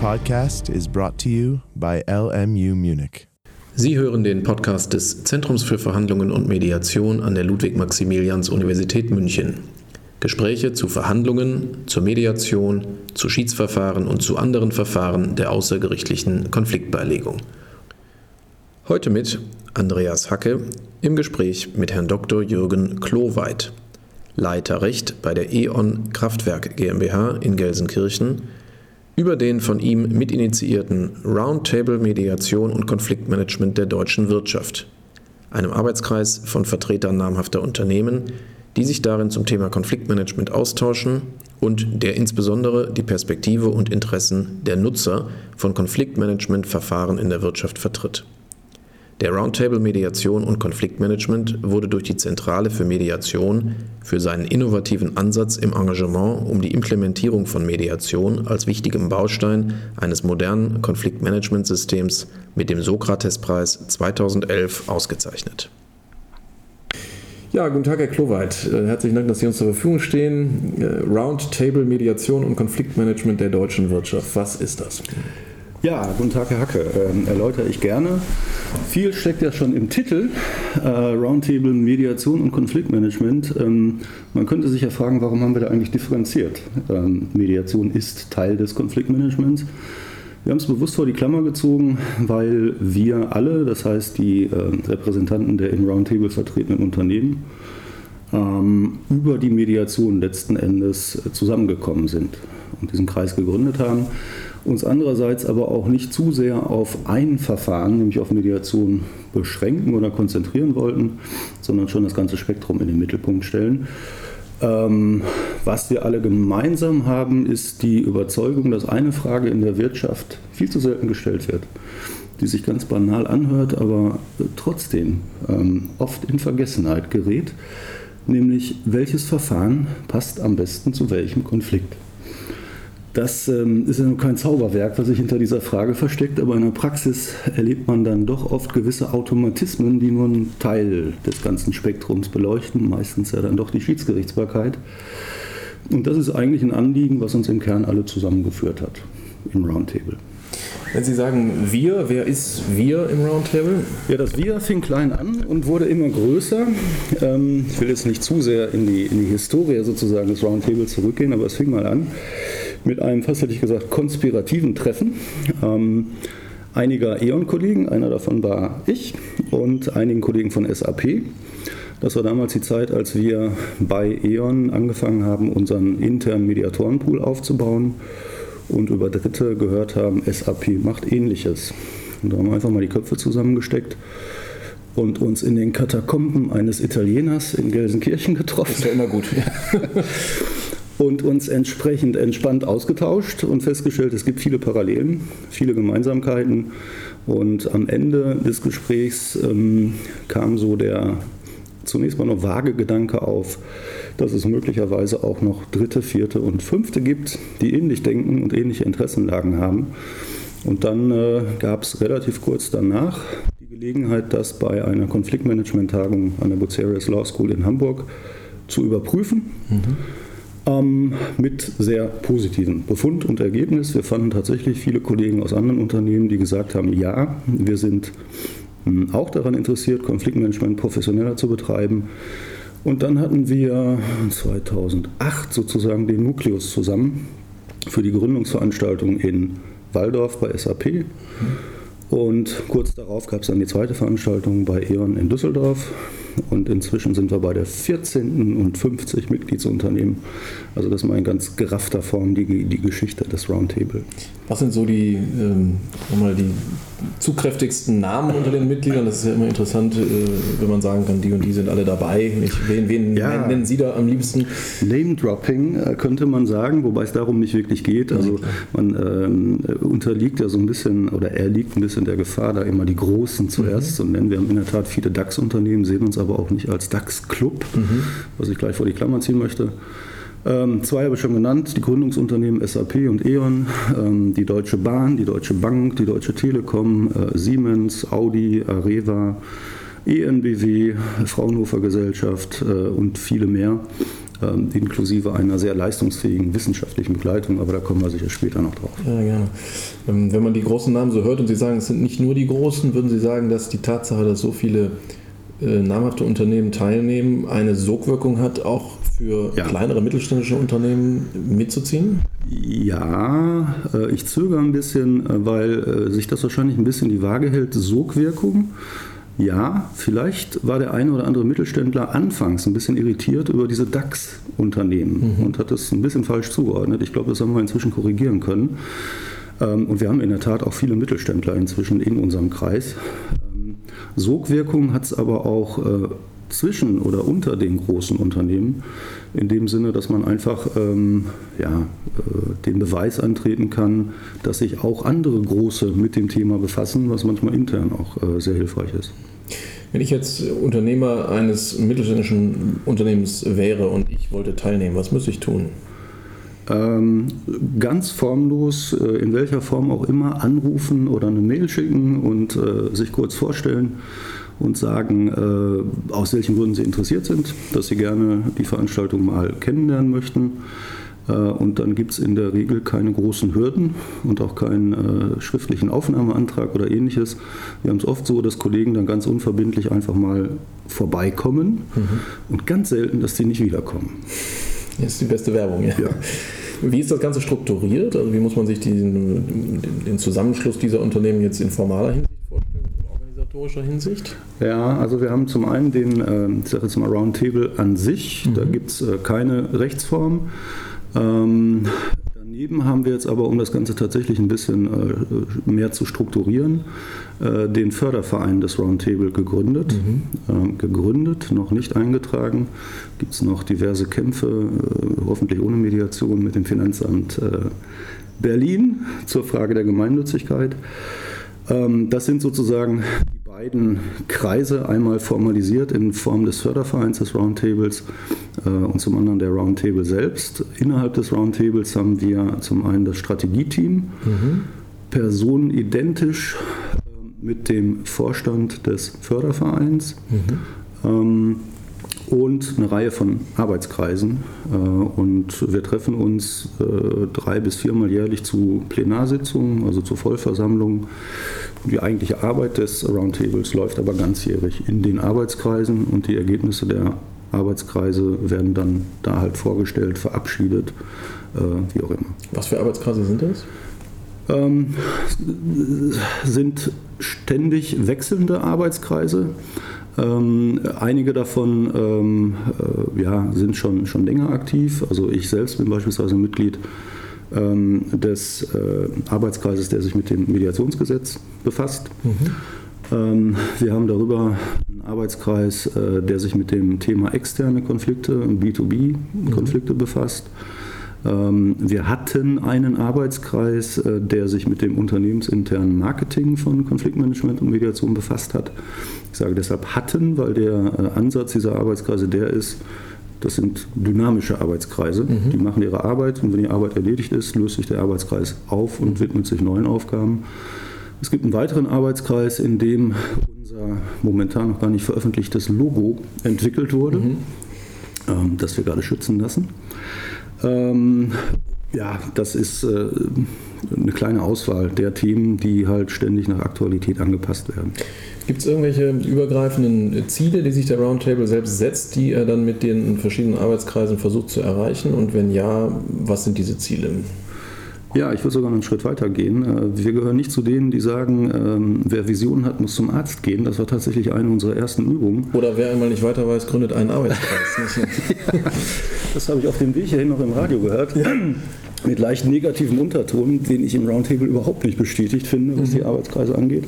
podcast is brought to you by LMU Munich. Sie hören den Podcast des Zentrums für Verhandlungen und Mediation an der Ludwig-Maximilians-Universität München. Gespräche zu Verhandlungen, zur Mediation, zu Schiedsverfahren und zu anderen Verfahren der außergerichtlichen Konfliktbeilegung. Heute mit Andreas Hacke im Gespräch mit Herrn Dr. Jürgen Kloweit, Leiter Recht bei der E.ON Kraftwerk GmbH in Gelsenkirchen, über den von ihm mitinitiierten Roundtable Mediation und Konfliktmanagement der deutschen Wirtschaft, einem Arbeitskreis von Vertretern namhafter Unternehmen, die sich darin zum Thema Konfliktmanagement austauschen und der insbesondere die Perspektive und Interessen der Nutzer von Konfliktmanagementverfahren in der Wirtschaft vertritt. Der Roundtable Mediation und Konfliktmanagement wurde durch die Zentrale für Mediation für seinen innovativen Ansatz im Engagement um die Implementierung von Mediation als wichtigem Baustein eines modernen Konfliktmanagementsystems mit dem Sokrates-Preis 2011 ausgezeichnet. Ja, guten Tag, Herr Kloweit. Äh, herzlichen Dank, dass Sie uns zur Verfügung stehen. Äh, Roundtable Mediation und Konfliktmanagement der deutschen Wirtschaft. Was ist das? Ja, guten Tag, Herr Hacke. Ähm, erläutere ich gerne. Viel steckt ja schon im Titel, äh, Roundtable Mediation und Konfliktmanagement. Ähm, man könnte sich ja fragen, warum haben wir da eigentlich differenziert? Ähm, Mediation ist Teil des Konfliktmanagements. Wir haben es bewusst vor die Klammer gezogen, weil wir alle, das heißt die äh, Repräsentanten der im Roundtable vertretenen Unternehmen, ähm, über die Mediation letzten Endes zusammengekommen sind und diesen Kreis gegründet haben uns andererseits aber auch nicht zu sehr auf ein Verfahren, nämlich auf Mediation, beschränken oder konzentrieren wollten, sondern schon das ganze Spektrum in den Mittelpunkt stellen. Ähm, was wir alle gemeinsam haben, ist die Überzeugung, dass eine Frage in der Wirtschaft viel zu selten gestellt wird, die sich ganz banal anhört, aber trotzdem ähm, oft in Vergessenheit gerät, nämlich welches Verfahren passt am besten zu welchem Konflikt. Das ähm, ist ja nur kein Zauberwerk, was sich hinter dieser Frage versteckt, aber in der Praxis erlebt man dann doch oft gewisse Automatismen, die nur einen Teil des ganzen Spektrums beleuchten, meistens ja dann doch die Schiedsgerichtsbarkeit. Und das ist eigentlich ein Anliegen, was uns im Kern alle zusammengeführt hat im Roundtable. Wenn Sie sagen wir, wer ist wir im Roundtable? Ja, das wir fing klein an und wurde immer größer. Ähm, ich will jetzt nicht zu sehr in die, in die Historie sozusagen des Roundtables zurückgehen, aber es fing mal an mit einem, fast hätte ich gesagt, konspirativen Treffen ähm, einiger E.ON-Kollegen, einer davon war ich und einigen Kollegen von SAP. Das war damals die Zeit, als wir bei E.ON angefangen haben, unseren internen Mediatorenpool aufzubauen und über Dritte gehört haben, SAP macht ähnliches. Und da haben wir einfach mal die Köpfe zusammengesteckt und uns in den Katakomben eines Italieners in Gelsenkirchen getroffen. Das ist ja immer gut. und uns entsprechend entspannt ausgetauscht und festgestellt, es gibt viele Parallelen, viele Gemeinsamkeiten. Und am Ende des Gesprächs ähm, kam so der zunächst mal noch vage Gedanke auf, dass es möglicherweise auch noch dritte, vierte und fünfte gibt, die ähnlich denken und ähnliche Interessenlagen haben. Und dann äh, gab es relativ kurz danach die Gelegenheit, das bei einer Konfliktmanagement-Tagung an der Bucerius Law School in Hamburg zu überprüfen. Mhm ähm, mit sehr positiven Befund und Ergebnis. Wir fanden tatsächlich viele Kollegen aus anderen Unternehmen, die gesagt haben, ja, wir sind hm, auch daran interessiert, Konfliktmanagement professioneller zu betreiben. Und dann hatten wir 2008 sozusagen den Nukleus zusammen für die Gründungsveranstaltung in Waldorf bei SAP. Und kurz darauf gab es dann die zweite Veranstaltung bei E.ON in Düsseldorf und inzwischen sind wir bei der 14. und 50 Mitgliedsunternehmen. Also das ist mal in ganz geraffter Form die, die Geschichte des Roundtable. Was sind so die, ähm, die zugkräftigsten Namen unter den Mitgliedern? Das ist ja immer interessant, äh, wenn man sagen kann, die und die sind alle dabei. Ich, wen, wen ja. nennen Sie da am liebsten? Name-Dropping äh, könnte man sagen, wobei es darum nicht wirklich geht. Also man ähm, unterliegt ja so ein bisschen oder er liegt ein bisschen der Gefahr, da immer die Großen zuerst mhm. zu nennen. Wir haben in der Tat viele DAX-Unternehmen, sehen uns aber aber auch nicht als DAX-Club, mhm. was ich gleich vor die Klammer ziehen möchte. Ähm, zwei habe ich schon genannt, die Gründungsunternehmen SAP und E.ON, ähm, die Deutsche Bahn, die Deutsche Bank, die Deutsche Telekom, äh, Siemens, Audi, Areva, ENBW, Fraunhofer Gesellschaft äh, und viele mehr. ähm, inklusive einer sehr leistungsfähigen wissenschaftlichen Begleitung, aber da kommen wir sicher später noch drauf. Ja, gerne. Wenn man die großen Namen so hört und Sie sagen, es sind nicht nur die großen, würden Sie sagen, dass die Tatsache, dass so viele namhafte Unternehmen teilnehmen, eine Sogwirkung hat, auch für ja. kleinere mittelständische Unternehmen mitzuziehen? Ja, äh, ich zögere ein bisschen, äh, weil sich das wahrscheinlich ein bisschen die Waage hält. Sogwirkung ja, vielleicht war der eine oder andere Mittelständler anfangs ein bisschen irritiert über diese DAX-Unternehmen mhm. und hat das ein bisschen falsch zugeordnet. Ich glaube, das haben wir inzwischen korrigieren können. Ähm, und wir haben in der Tat auch viele Mittelständler inzwischen in unserem Kreis. Sogwirkung hat es aber auch äh, zwischen oder unter den großen Unternehmen, in dem Sinne, dass man einfach ähm, ja, äh, den Beweis antreten kann, dass sich auch andere große mit dem Thema befassen, was manchmal intern auch äh, sehr hilfreich ist. Wenn ich jetzt Unternehmer eines mittelständischen Unternehmens wäre und ich wollte teilnehmen, was müsste ich tun? Ähm, ganz formlos, äh, in welcher Form auch immer, anrufen oder eine Mail schicken und äh, sich kurz vorstellen und sagen, äh, aus welchen Gründen Sie interessiert sind, dass Sie gerne die Veranstaltung mal kennenlernen möchten. Und dann gibt es in der Regel keine großen Hürden und auch keinen äh, schriftlichen Aufnahmeantrag oder ähnliches. Wir haben es oft so, dass Kollegen dann ganz unverbindlich einfach mal vorbeikommen mhm. und ganz selten, dass sie nicht wiederkommen. Das ist die beste Werbung, ja. ja. Wie ist das Ganze strukturiert? Also wie muss man sich diesen, den Zusammenschluss dieser Unternehmen jetzt in formaler Hinsicht organisatorischer Hinsicht? Ja, also wir haben zum einen den, äh, ich sage jetzt mal Roundtable an sich, mhm. da gibt es äh, keine Rechtsform. Ähm, daneben haben wir jetzt aber, um das Ganze tatsächlich ein bisschen äh, mehr zu strukturieren, äh, den Förderverein des Roundtable gegründet. Mhm. Ähm, gegründet, noch nicht eingetragen. Gibt es noch diverse Kämpfe, äh, hoffentlich ohne Mediation mit dem Finanzamt Berlin zur Frage der Gemeinnützigkeit. Ähm, das sind sozusagen beiden Kreise, einmal formalisiert in Form des Fördervereins des Roundtables äh, und zum anderen der Roundtable selbst. Innerhalb des Roundtables haben wir zum einen das Strategieteam, mhm. personenidentisch äh, mit dem Vorstand des Fördervereins. Mhm. Ähm, und eine Reihe von Arbeitskreisen. Äh, und wir treffen uns äh, drei bis viermal jährlich zu Plenarsitzungen, also zu Vollversammlungen. Die eigentliche Arbeit des Roundtables läuft aber ganzjährig in den Arbeitskreisen und die Ergebnisse der Arbeitskreise werden dann da halt vorgestellt, verabschiedet, äh, wie auch immer. Was für Arbeitskreise sind das? Ähm, sind ständig wechselnde Arbeitskreise. Ähm, einige davon ähm, äh, ja, sind schon, schon länger aktiv. Also ich selbst bin beispielsweise Mitglied ähm, des äh, Arbeitskreises, der sich mit dem Mediationsgesetz befasst. Mhm. Ähm, wir haben darüber einen Arbeitskreis, äh, der sich mit dem Thema externe Konflikte, B2B-Konflikte mhm. befasst. Ähm, wir hatten einen Arbeitskreis, äh, der sich mit dem unternehmensinternen Marketing von Konfliktmanagement und Mediation befasst hat. Ich sage deshalb hatten, weil der äh, Ansatz dieser Arbeitskreise der ist, das sind dynamische Arbeitskreise. Mhm. Die machen ihre Arbeit und wenn die Arbeit erledigt ist, löst sich der Arbeitskreis auf und widmet sich neuen Aufgaben. Es gibt einen weiteren Arbeitskreis, in dem unser momentan noch gar nicht veröffentlichtes Logo entwickelt wurde, mhm. ähm, das wir gerade schützen lassen. Ähm, ja, das ist äh, eine kleine Auswahl der Themen, die halt ständig nach Aktualität angepasst werden. Gibt es irgendwelche übergreifenden Ziele, die sich der Roundtable selbst setzt, die er dann mit den verschiedenen Arbeitskreisen versucht zu erreichen? Und wenn ja, was sind diese Ziele? Ja, ich würde sogar noch einen Schritt weiter gehen. Äh, wir gehören nicht zu denen, die sagen, ähm, wer Visionen hat, muss zum Arzt gehen. Das war tatsächlich eine unserer ersten Übungen. Oder wer einmal nicht weiter weiß, gründet einen Arbeitskreis. ja, das habe ich auf dem Weg hierhin noch im Radio gehört. Ja. Mit leicht negativem Unterton, den ich im Roundtable überhaupt nicht bestätigt finde, was mhm. die Arbeitskreise angeht.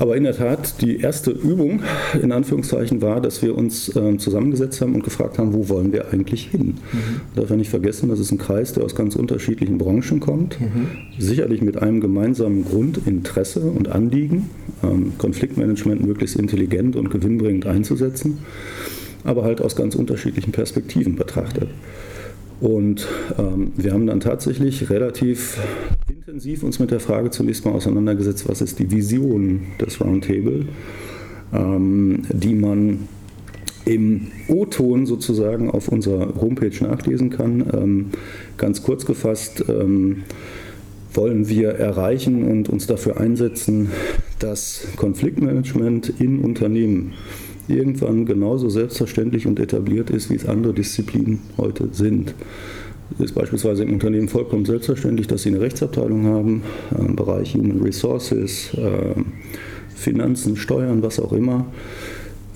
Aber in der Tat, die erste Übung in Anführungszeichen war, dass wir uns äh, zusammengesetzt haben und gefragt haben, wo wollen wir eigentlich hin? Mhm. Darf ja nicht vergessen, das ist ein Kreis, der aus ganz unterschiedlichen Branchen kommt, mhm. sicherlich mit einem gemeinsamen Grundinteresse und Anliegen, ähm, Konfliktmanagement möglichst intelligent und gewinnbringend einzusetzen, aber halt aus ganz unterschiedlichen Perspektiven betrachtet. Und ähm, wir haben dann tatsächlich relativ intensiv uns mit der Frage zunächst mal auseinandergesetzt, was ist die Vision des Roundtable, ähm, die man im O-Ton sozusagen auf unserer Homepage nachlesen kann. Ähm, ganz kurz gefasst ähm, wollen wir erreichen und uns dafür einsetzen, dass Konfliktmanagement in Unternehmen irgendwann genauso selbstverständlich und etabliert ist, wie es andere Disziplinen heute sind. Es ist beispielsweise im Unternehmen vollkommen selbstverständlich, dass sie eine Rechtsabteilung haben, im Bereich Human Resources, äh, Finanzen, Steuern, was auch immer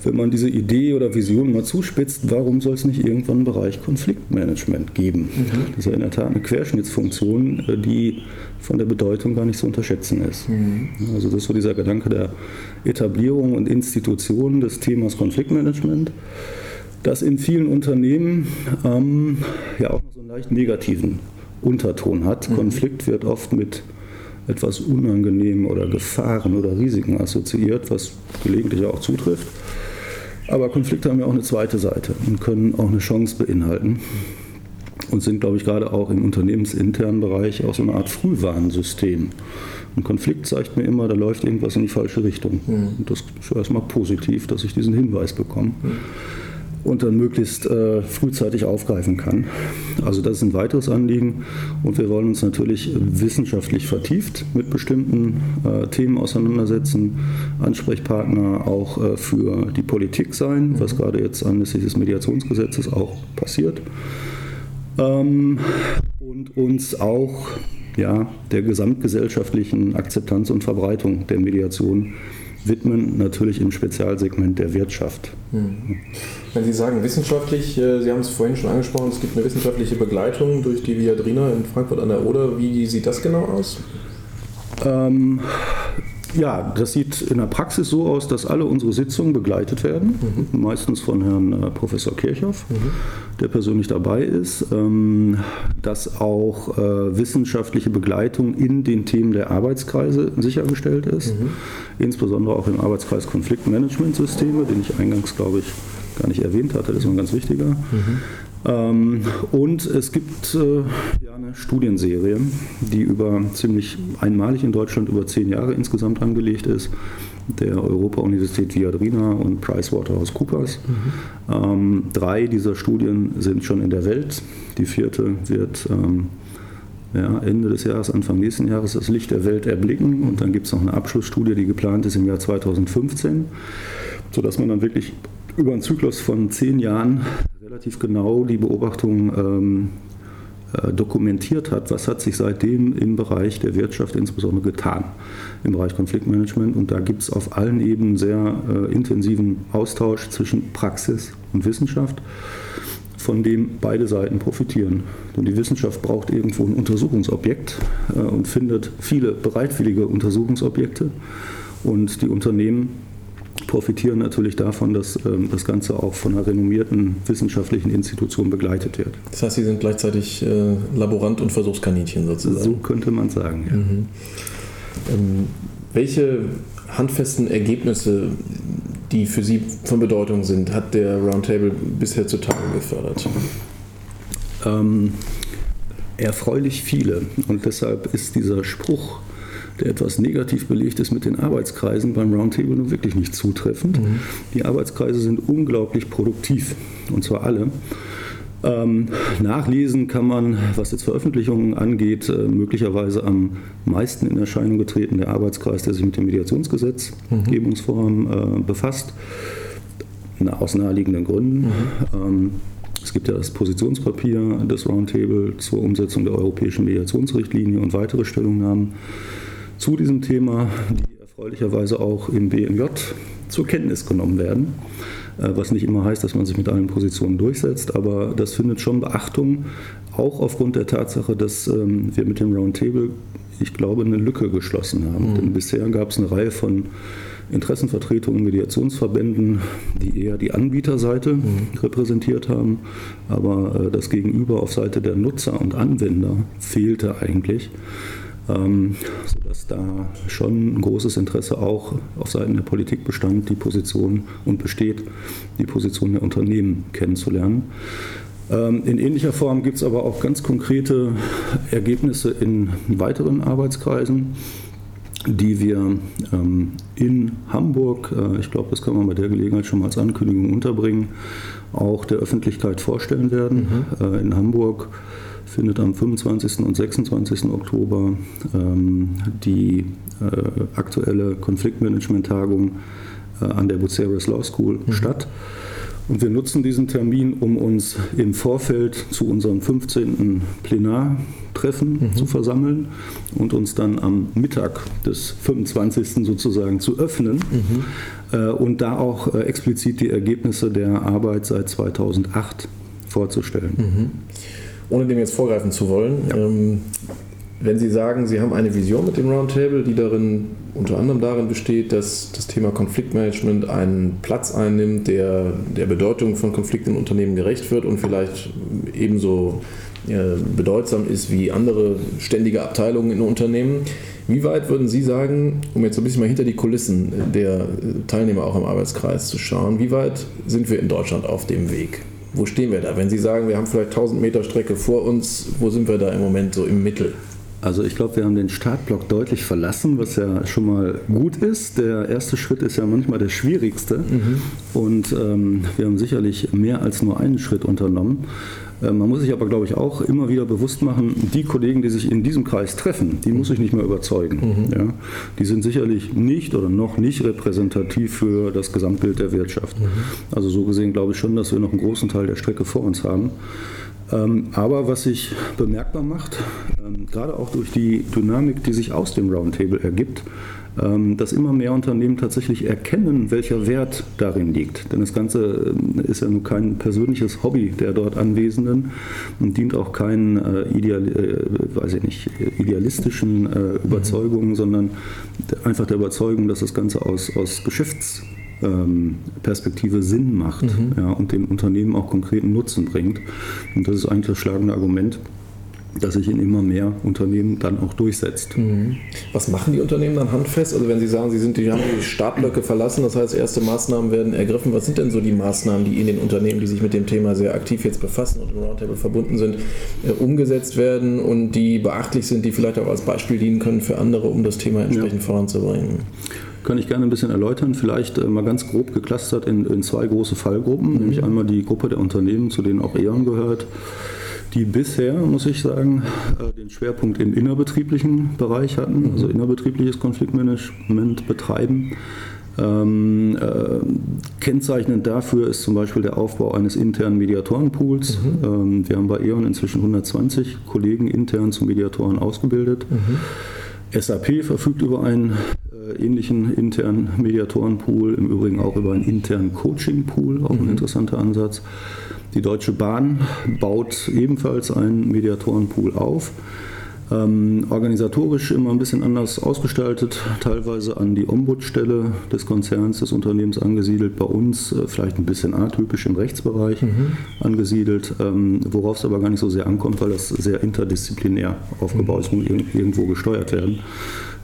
wenn man diese Idee oder Vision mal zuspitzt, warum soll es nicht irgendwann einen Bereich Konfliktmanagement geben? Mhm. Das ist ja in der Tat eine Querschnittsfunktion, äh, die von der Bedeutung gar nicht zu unterschätzen ist. Mhm. Also das ist so dieser Gedanke der Etablierung und Institution des Themas Konfliktmanagement, das in vielen Unternehmen ähm, ja auch so einen leicht negativen Unterton hat. Mhm. Konflikt wird oft mit etwas Unangenehmen oder Gefahren oder Risiken assoziiert, was gelegentlich auch zutrifft. Aber Konflikte haben ja auch eine zweite Seite und können auch eine Chance beinhalten und sind, glaube ich, gerade auch im unternehmensinternen Bereich auch so eine Art Frühwarnsystem. Ein Konflikt zeigt mir immer, da läuft irgendwas in die falsche Richtung. Mhm. Und das ist erstmal positiv, dass ich diesen Hinweis bekomme. Mhm und dann möglichst äh, frühzeitig aufgreifen kann. Also das ist ein weiteres Anliegen und wir wollen uns natürlich wissenschaftlich vertieft mit bestimmten äh, Themen auseinandersetzen, Ansprechpartner auch äh, für die Politik sein, was mhm. gerade jetzt anlässlich des Mediationsgesetzes auch passiert. Ähm, und uns auch ja, der gesamtgesellschaftlichen Akzeptanz und Verbreitung der Mediation widmen, natürlich im Spezialsegment der Wirtschaft. Hm. Wenn Sie sagen wissenschaftlich, äh, Sie haben es vorhin schon angesprochen, es gibt eine wissenschaftliche Begleitung durch die Viadrina in Frankfurt an der Oder. Wie sieht das genau aus? Ähm, ja, das sieht in der Praxis so aus, dass alle unsere Sitzungen begleitet werden, mhm. meistens von Herrn äh, Professor Kirchhoff, mhm. der persönlich dabei ist, ähm, dass auch äh, wissenschaftliche Begleitung in den Themen der Arbeitskreise sichergestellt ist, mhm. insbesondere auch im Arbeitskreis Konfliktmanagementsysteme, den ich eingangs, glaube ich, gar nicht erwähnt hatte, das ist ein ganz wichtiger. Ähm, und es gibt äh, ja eine Studienserie, die über ziemlich einmalig in Deutschland über zehn Jahre insgesamt angelegt ist, der Europa-Universität Viadrina und PricewaterhouseCoopers. Mhm. Ähm, drei dieser Studien sind schon in der Welt. Die vierte wird ähm, ja, Ende des Jahres, Anfang nächsten Jahres das Licht der Welt erblicken. Und dann gibt es noch eine Abschlussstudie, die geplant ist im Jahr 2015, sodass man dann wirklich über einen Zyklus von zehn Jahren relativ genau die Beobachtung ähm, äh, dokumentiert hat, was hat sich seitdem im Bereich der Wirtschaft insbesondere getan, im Bereich Konfliktmanagement. Und da gibt es auf allen Ebenen sehr äh, intensiven Austausch zwischen Praxis und Wissenschaft, von dem beide Seiten profitieren. Denn die Wissenschaft braucht irgendwo ein Untersuchungsobjekt äh, und findet viele bereitwillige Untersuchungsobjekte. Und die Unternehmen profitieren natürlich davon, dass ähm, das Ganze auch von einer renommierten wissenschaftlichen Institution begleitet wird. Das heißt, Sie sind gleichzeitig äh, Laborant und Versuchskaninchen sozusagen. So könnte man sagen, ja. Mhm. Ähm, welche handfesten Ergebnisse, die für Sie von Bedeutung sind, hat der Roundtable bisher zutage gefördert? Ähm, erfreulich viele. Und deshalb ist dieser Spruch, der etwas negativ belegt ist mit den Arbeitskreisen beim Roundtable nun wirklich nicht zutreffend. Mhm. Die Arbeitskreise sind unglaublich produktiv und zwar alle. Ähm, nachlesen kann man, was jetzt Veröffentlichungen angeht, äh, möglicherweise am meisten in Erscheinung getreten der Arbeitskreis, der sich mit dem Mediationsgesetzgebungsvorhaben mhm. äh, befasst, na, aus naheliegenden Gründen. Mhm. Ähm, es gibt ja das Positionspapier des Roundtable zur Umsetzung der europäischen Mediationsrichtlinie und weitere Stellungnahmen zu diesem Thema, die erfreulicherweise auch im BMJ zur Kenntnis genommen werden. Äh, was nicht immer heißt, dass man sich mit allen Positionen durchsetzt, aber das findet schon Beachtung, auch aufgrund der Tatsache, dass ähm, wir mit dem Roundtable, ich glaube, eine Lücke geschlossen haben. Mhm. Denn bisher gab es eine Reihe von Interessenvertretungen, Mediationsverbänden, die eher die Anbieterseite mhm. repräsentiert haben, aber äh, das Gegenüber auf Seite der Nutzer und Anwender fehlte eigentlich ähm, sodass da schon ein großes Interesse auch auf Seiten der Politik bestand, die Position und besteht, die Position der Unternehmen kennenzulernen. Ähm, in ähnlicher Form gibt es aber auch ganz konkrete Ergebnisse in weiteren Arbeitskreisen. die wir ähm, in Hamburg, äh, ich glaube, das kann man bei der Gelegenheit schon mal als Ankündigung unterbringen, auch der Öffentlichkeit vorstellen werden. Mhm. Äh, in Hamburg findet am 25. und 26. Oktober ähm, die äh, aktuelle Konfliktmanagement-Tagung äh, an der Buceres Law School mhm. statt. Und wir nutzen diesen Termin, um uns im Vorfeld zu unserem 15. Plenartreffen mhm. zu versammeln und uns dann am Mittag des 25. sozusagen zu öffnen mhm. äh, und da auch äh, explizit die Ergebnisse der Arbeit seit 2008 vorzustellen. Mhm. Ohne dem jetzt vorgreifen zu wollen, ja. ähm, wenn Sie sagen, Sie haben eine Vision mit dem Roundtable, die darin unter anderem darin besteht, dass das Thema Konfliktmanagement einen Platz einnimmt, der der Bedeutung von Konflikten in Unternehmen gerecht wird und vielleicht ebenso äh, bedeutsam ist wie andere ständige Abteilungen in Unternehmen. Wie weit würden Sie sagen, um jetzt ein bisschen mal hinter die Kulissen der Teilnehmer auch im Arbeitskreis zu schauen, wie weit sind wir in Deutschland auf dem Weg? Wo stehen wir da? Wenn Sie sagen, wir haben vielleicht 1000 Meter Strecke vor uns, wo sind wir da im Moment so im Mittel? Also ich glaube, wir haben den Startblock deutlich verlassen, was ja schon mal gut ist. Der erste Schritt ist ja manchmal der schwierigste. Mhm. Und ähm, wir haben sicherlich mehr als nur einen Schritt unternommen. Äh, man muss sich aber, glaube ich, auch immer wieder bewusst machen, die Kollegen, die sich in diesem Kreis treffen, die muss ich nicht mehr überzeugen. Mhm. Ja? Die sind sicherlich nicht oder noch nicht repräsentativ für das Gesamtbild der Wirtschaft. Mhm. Also so gesehen glaube ich schon, dass wir noch einen großen Teil der Strecke vor uns haben. Ähm, aber was sich bemerkbar macht, ähm, gerade auch durch die Dynamik, die sich aus dem Roundtable ergibt, dass immer mehr Unternehmen tatsächlich erkennen, welcher Wert darin liegt. Denn das Ganze ist ja nun kein persönliches Hobby der dort Anwesenden und dient auch keinen äh, Ideal, äh, weiß ich nicht, idealistischen äh, Überzeugungen, mhm. sondern einfach der Überzeugung, dass das Ganze aus, aus Geschäfts ähm, Perspektive Sinn macht mhm. ja, und den Unternehmen auch konkreten Nutzen bringt. Und das ist eigentlich das schlagende Argument, das sich in immer mehr Unternehmen dann auch durchsetzt. Mhm. Was machen die Unternehmen dann handfest? Also wenn Sie sagen, Sie sind, die haben die Startblöcke verlassen, das heißt, erste Maßnahmen werden ergriffen. Was sind denn so die Maßnahmen, die in den Unternehmen, die sich mit dem Thema sehr aktiv jetzt befassen und im Roundtable verbunden sind, äh, umgesetzt werden und die beachtlich sind, die vielleicht auch als Beispiel dienen können für andere, um das Thema entsprechend ja. voranzubringen? kann ich gerne ein bisschen erläutern. Vielleicht äh, mal ganz grob geklustert in, in zwei große Fallgruppen, mhm. nämlich einmal die Gruppe der Unternehmen, zu denen auch E.ON gehört, die bisher, muss ich sagen, äh, den Schwerpunkt im innerbetrieblichen Bereich hatten, mhm. also innerbetriebliches Konfliktmanagement betreiben. Ähm, äh, kennzeichnend dafür ist zum Beispiel der Aufbau eines internen Mediatorenpools. Mhm. Ähm, wir haben bei E.ON inzwischen 120 Kollegen intern zu Mediatoren ausgebildet. Mhm. SAP verfügt über einen äh, ähnlichen internen Mediatorenpool, im Übrigen auch über einen internen Coachingpool, auch ein mhm. interessanter Ansatz. Die Deutsche Bahn baut ebenfalls einen Mediatorenpool auf. Ähm, organisatorisch immer ein bisschen anders ausgestaltet, teilweise an die Ombudsstelle des Konzerns, des Unternehmens angesiedelt, bei uns äh, vielleicht ein bisschen atypisch im Rechtsbereich mhm. angesiedelt, ähm, worauf es aber gar nicht so sehr ankommt, weil das sehr interdisziplinär aufgebaut ist, muss irgendwo gesteuert werden.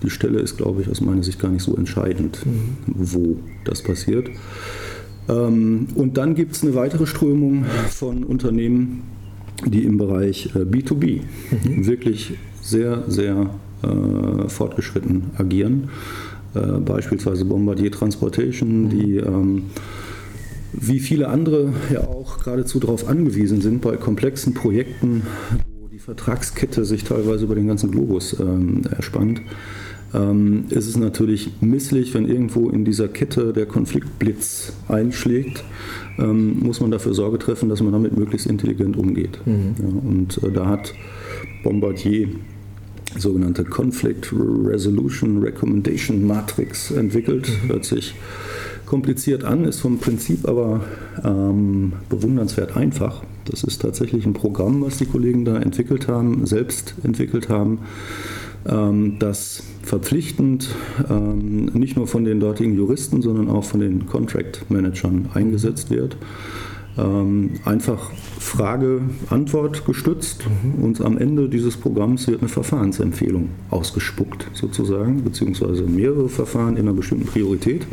Die Stelle ist, glaube ich, aus meiner Sicht gar nicht so entscheidend, mhm. wo das passiert. Ähm, und dann gibt es eine weitere Strömung von Unternehmen, die im Bereich B2B äh, mhm. wirklich sehr, sehr äh, fortgeschritten agieren. Äh, beispielsweise Bombardier Transportation, mhm. die ähm, wie viele andere ja auch geradezu darauf angewiesen sind, bei komplexen Projekten, wo die Vertragskette sich teilweise über den ganzen Globus ähm, erspannt, ähm, ist es natürlich misslich, wenn irgendwo in dieser Kette der Konfliktblitz einschlägt, ähm, muss man dafür Sorge treffen, dass man damit möglichst intelligent umgeht. Mhm. Ja, und äh, da hat Bombardier sogenannte Conflict Resolution Recommendation Matrix entwickelt. Mhm. Hört sich kompliziert an, ist vom Prinzip aber ähm, bewundernswert einfach. Das ist tatsächlich ein Programm, was die Kollegen da entwickelt haben, selbst entwickelt haben ähm, das verpflichtend ähm, nicht nur von den dortigen Juristen, sondern auch von den Contract Managern eingesetzt wird. Ähm, einfach Frage-Antwort gestützt mhm. und am Ende dieses Programms wird eine Verfahrensempfehlung ausgespuckt, sozusagen, beziehungsweise mehrere Verfahren in einer bestimmten Priorität.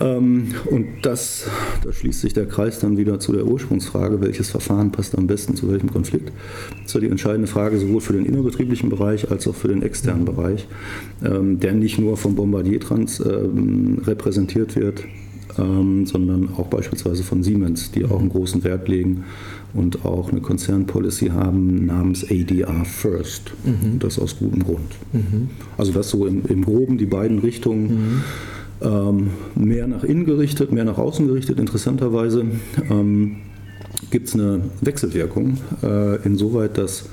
Ähm, und das, da schließt sich der Kreis dann wieder zu der Ursprungsfrage, welches Verfahren passt am besten zu welchem Konflikt. Das war die entscheidende Frage sowohl für den innerbetrieblichen Bereich als auch für den externen Bereich, ähm, der nicht nur vom Bombardier Trans ähm, repräsentiert wird, sondern auch beispielsweise von Siemens, die auch einen großen Wert legen und auch eine Konzernpolicy haben namens ADR First. Mhm. Das aus gutem Grund. Mhm. Also das so im, im Groben die beiden Richtungen. Mhm mehr nach innen gerichtet, mehr nach außen gerichtet. Interessanterweise ähm, gibt es eine Wechselwirkung, äh, insoweit, dass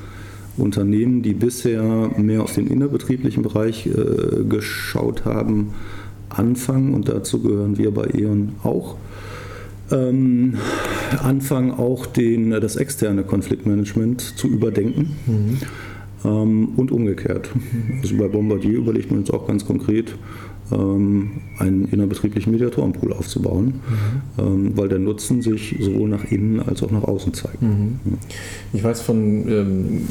Unternehmen, die bisher mehr auf den innerbetrieblichen Bereich äh, geschaut haben, anfangen, und dazu gehören wir bei E.ON auch, ähm, anfangen auch den, das externe Konfliktmanagement zu überdenken. Mhm. Ähm, und umgekehrt. Also bei Bombardier überlegt man jetzt auch ganz konkret, ähm, einen innerbetrieblichen Mediatorenpool aufzubauen, mhm. ähm, weil der Nutzen sich sowohl nach innen als auch nach außen zeigt. Mhm. Ich weiß von ähm,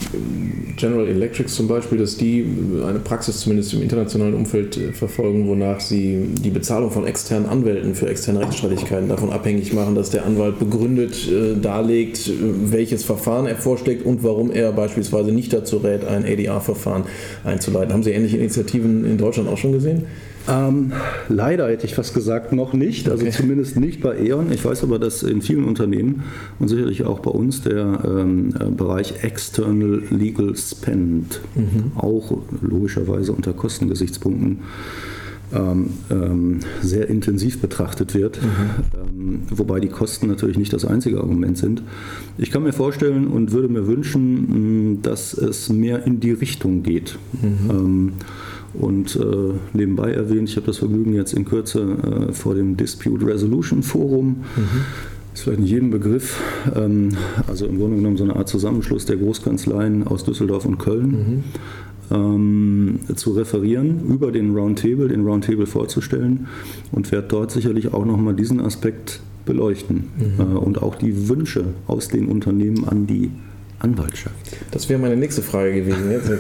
General Electric zum Beispiel, dass die eine Praxis zumindest im internationalen Umfeld äh, verfolgen, wonach sie die Bezahlung von externen Anwälten für externe Rechtsstreitigkeiten davon abhängig machen, dass der Anwalt begründet äh, darlegt, äh, welches Verfahren er vorschlägt und warum er beispielsweise nicht dazu rät, ein ADR-Verfahren einzuleiten. Haben Sie ähnliche Initiativen in Deutschland auch schon gesehen? Ähm, leider hätte ich fast gesagt, noch nicht. Also okay. zumindest nicht bei E.ON. Ich weiß aber, dass in vielen Unternehmen und sicherlich auch bei uns der ähm, äh, Bereich External Legal Spend mhm. auch logischerweise unter Kostengesichtspunkten ähm, ähm, sehr intensiv betrachtet wird, mhm. ähm, wobei die Kosten natürlich nicht das einzige Argument sind. Ich kann mir vorstellen und würde mir wünschen, dass es mehr in die Richtung geht. Mhm. Und äh, nebenbei erwähnt, ich habe das Vergnügen jetzt in Kürze äh, vor dem Dispute Resolution Forum. Mhm. Ist vielleicht nicht jedem Begriff. Ähm, also im Grunde genommen so eine Art Zusammenschluss der Großkanzleien aus Düsseldorf und Köln. Mhm. Ähm, zu referieren, über den Roundtable, den Roundtable vorzustellen und werde dort sicherlich auch nochmal diesen Aspekt beleuchten mhm. äh, und auch die Wünsche aus den Unternehmen an die Anwaltschaft? Das wäre meine nächste Frage gewesen jetzt.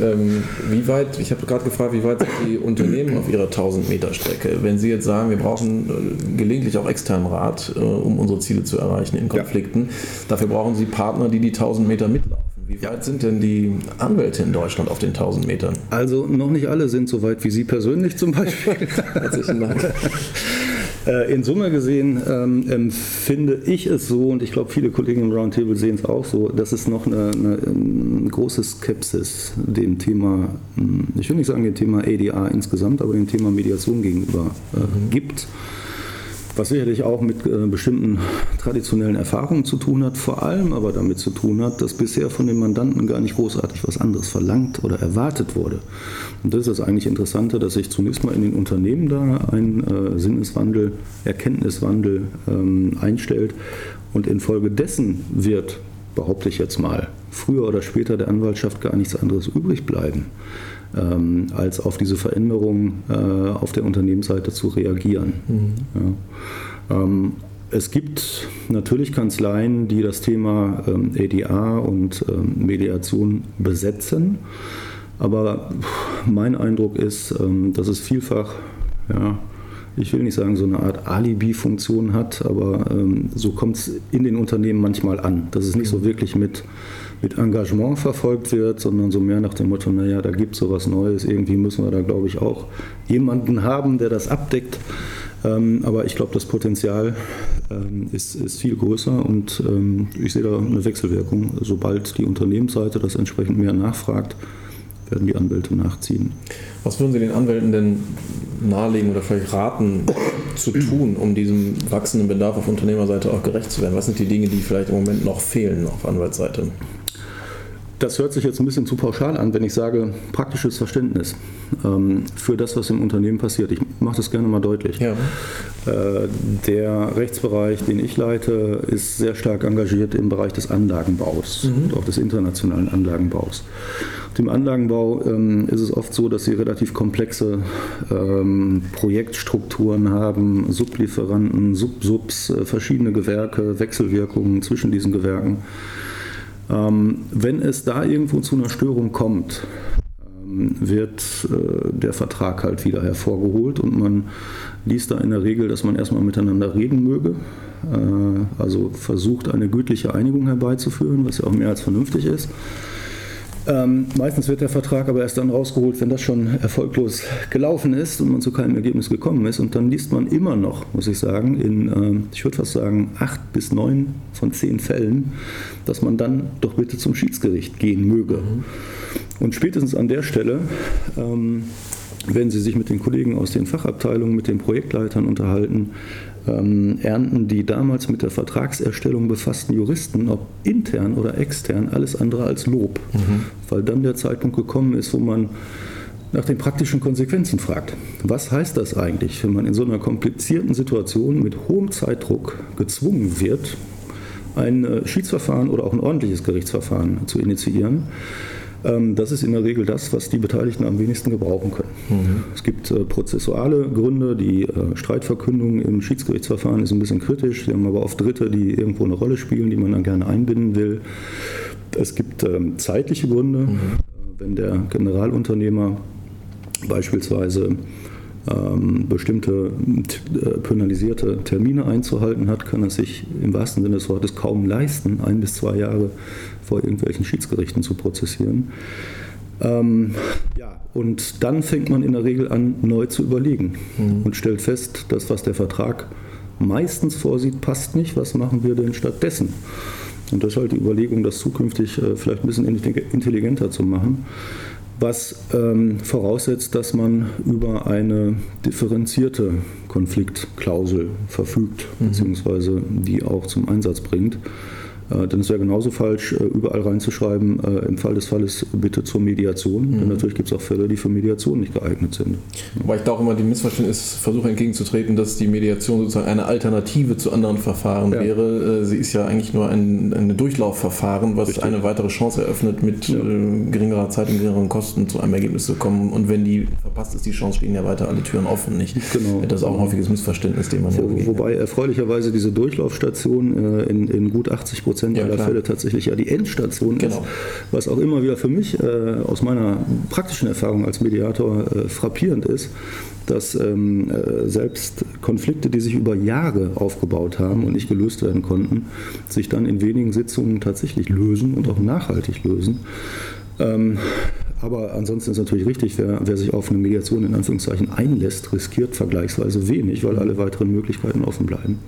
Ähm, wie weit, ich habe gerade gefragt, wie weit sind die Unternehmen auf ihrer 1000 Meter Strecke? Wenn Sie jetzt sagen, wir brauchen äh, gelegentlich auch externen Rat, äh, um unsere Ziele zu erreichen in Konflikten, ja. dafür brauchen Sie Partner, die die 1000 Meter mitlaufen. Wie weit sind denn die Anwälte in Deutschland auf den 1000 Metern? Also noch nicht alle sind so weit wie Sie persönlich zum Beispiel. Herzlichen Dank. Äh, in Summe gesehen ähm, empfinde ich es so, und ich glaube, viele Kollegen im Roundtable sehen es auch so, dass es noch eine, eine, eine, große Skepsis dem Thema, hm, ich will nicht sagen dem Thema ADA insgesamt, aber dem Thema Mediation gegenüber äh, mhm. gibt was sicherlich auch mit äh, bestimmten traditionellen Erfahrungen zu tun hat, vor allem aber damit zu tun hat, dass bisher von den Mandanten gar nicht großartig was anderes verlangt oder erwartet wurde. Und das ist das eigentlich Interessante, dass sich zunächst mal in den Unternehmen da ein äh, Sinneswandel, Erkenntniswandel ähm, einstellt und infolgedessen wird, behaupte ich jetzt mal, früher oder später der Anwaltschaft gar nichts anderes übrig bleiben ähm, als auf diese Veränderungen äh, auf der Unternehmensseite zu reagieren. Mhm. Ja. Ähm, es gibt natürlich Kanzleien, die das Thema ähm, ADA und ähm, Mediation besetzen, aber mein Eindruck ist, ähm, dass es vielfach, ja, ich will nicht sagen, so eine Art Alibi-Funktion hat, aber ähm, so kommt es in den Unternehmen manchmal an, dass es nicht so wirklich mit mit Engagement verfolgt wird, sondern so mehr nach dem Motto, naja, da gibt es so was Neues, irgendwie müssen wir da, glaube ich, auch jemanden haben, der das abdeckt. Ähm, aber ich glaube, das Potenzial ähm, ist, ist, viel größer und ähm, ich sehe da eine Wechselwirkung. Sobald die Unternehmensseite das entsprechend mehr nachfragt, werden die Anwälte nachziehen. Was würden Sie den Anwälten denn nahelegen oder vielleicht raten zu tun, um diesem wachsenden Bedarf auf Unternehmerseite auch gerecht zu werden? Was sind die Dinge, die vielleicht im Moment noch fehlen auf Anwaltsseite? Das hört sich jetzt ein bisschen zu pauschal an, wenn ich sage praktisches Verständnis ähm, für das, was im Unternehmen passiert. Ich mache das gerne mal deutlich. Ja. Äh, der Rechtsbereich, den ich leite, ist sehr stark engagiert im Bereich des Anlagenbaus mhm. und auch des internationalen Anlagenbaus. Im Anlagenbau ähm, ist es oft so, dass sie relativ komplexe ähm, Projektstrukturen haben, Sublieferanten, Subsubs, äh, verschiedene Gewerke, Wechselwirkungen zwischen diesen Gewerken. Ähm, wenn es da irgendwo zu einer Störung kommt, ähm, wird äh, der Vertrag halt wieder hervorgeholt und man liest da in der Regel, dass man erstmal miteinander reden möge, äh, also versucht eine gütliche Einigung herbeizuführen, was ja auch mehr als vernünftig ist. Ähm, meistens wird der Vertrag aber erst dann rausgeholt, wenn das schon erfolglos gelaufen ist und man zu keinem Ergebnis gekommen ist. Und dann liest man immer noch, muss ich sagen, in, äh, ich würde fast sagen, acht bis neun von zehn Fällen, dass man dann doch bitte zum Schiedsgericht gehen möge. Mhm. Und spätestens an der Stelle, ähm, wenn Sie sich mit den Kollegen aus den Fachabteilungen, mit den Projektleitern unterhalten, ähm, ernten die damals mit der Vertragserstellung befassten Juristen, ob intern oder extern, alles andere als Lob, mhm. weil dann der Zeitpunkt gekommen ist, wo man nach den praktischen Konsequenzen fragt. Was heißt das eigentlich, wenn man in so einer komplizierten Situation mit hohem Zeitdruck gezwungen wird, ein äh, Schiedsverfahren oder auch ein ordentliches Gerichtsverfahren zu initiieren? Ähm, das ist in der Regel das, was die Beteiligten am wenigsten gebrauchen können. Mhm. Es gibt äh, prozessuale Gründe, die äh, Streitverkündung im Schiedsgerichtsverfahren ist ein bisschen kritisch. Sie haben aber oft Dritte, die irgendwo eine Rolle spielen, die man dann gerne einbinden will. Es gibt ähm, zeitliche Gründe, mhm. wenn der Generalunternehmer beispielsweise bestimmte äh, penalisierte Termine einzuhalten hat, kann er sich im wahrsten Sinne des Wortes kaum leisten, ein bis zwei Jahre vor irgendwelchen Schiedsgerichten zu prozessieren. Ähm, ja, und dann fängt man in der Regel an, neu zu überlegen mhm. und stellt fest, dass was der Vertrag meistens vorsieht, passt nicht. Was machen wir denn stattdessen? Und das ist halt die Überlegung, das zukünftig äh, vielleicht ein bisschen intelligenter zu machen was ähm, voraussetzt, dass man über eine differenzierte Konfliktklausel verfügt, mhm. beziehungsweise die auch zum Einsatz bringt. Äh, denn es wäre genauso falsch, äh, überall reinzuschreiben, äh, im Fall des Falles bitte zur Mediation. Mhm. Denn natürlich gibt es auch Fälle, die für Mediation nicht geeignet sind. Weil ich da auch immer dem Missverständnis versuche entgegenzutreten, dass die Mediation sozusagen eine Alternative zu anderen Verfahren ja. wäre. Sie ist ja eigentlich nur ein, ein Durchlaufverfahren, was Richtig. eine weitere Chance eröffnet, mit ja. geringerer Zeit und geringeren Kosten zu einem Ergebnis zu kommen. Und wenn die verpasst ist, die Chance, stehen ja weiter alle Türen offen. Nicht? Genau. Das ist auch ein häufiges Missverständnis, dem man Wo, ja Wobei erfreulicherweise diese Durchlaufstation in, in gut 80 Prozent Prozent ja, aller klar. Fälle tatsächlich ja die Endstation genau. ist, was auch immer wieder für mich äh, aus meiner praktischen Erfahrung als Mediator äh, frappierend ist, dass ähm, äh, selbst Konflikte, die sich über Jahre aufgebaut haben und nicht gelöst werden konnten, sich dann in wenigen Sitzungen tatsächlich lösen und auch nachhaltig lösen. Ähm, aber ansonsten ist natürlich richtig, wer, wer, sich auf eine Mediation in Anführungszeichen einlässt, riskiert vergleichsweise wenig, weil alle weiteren Möglichkeiten offen bleiben.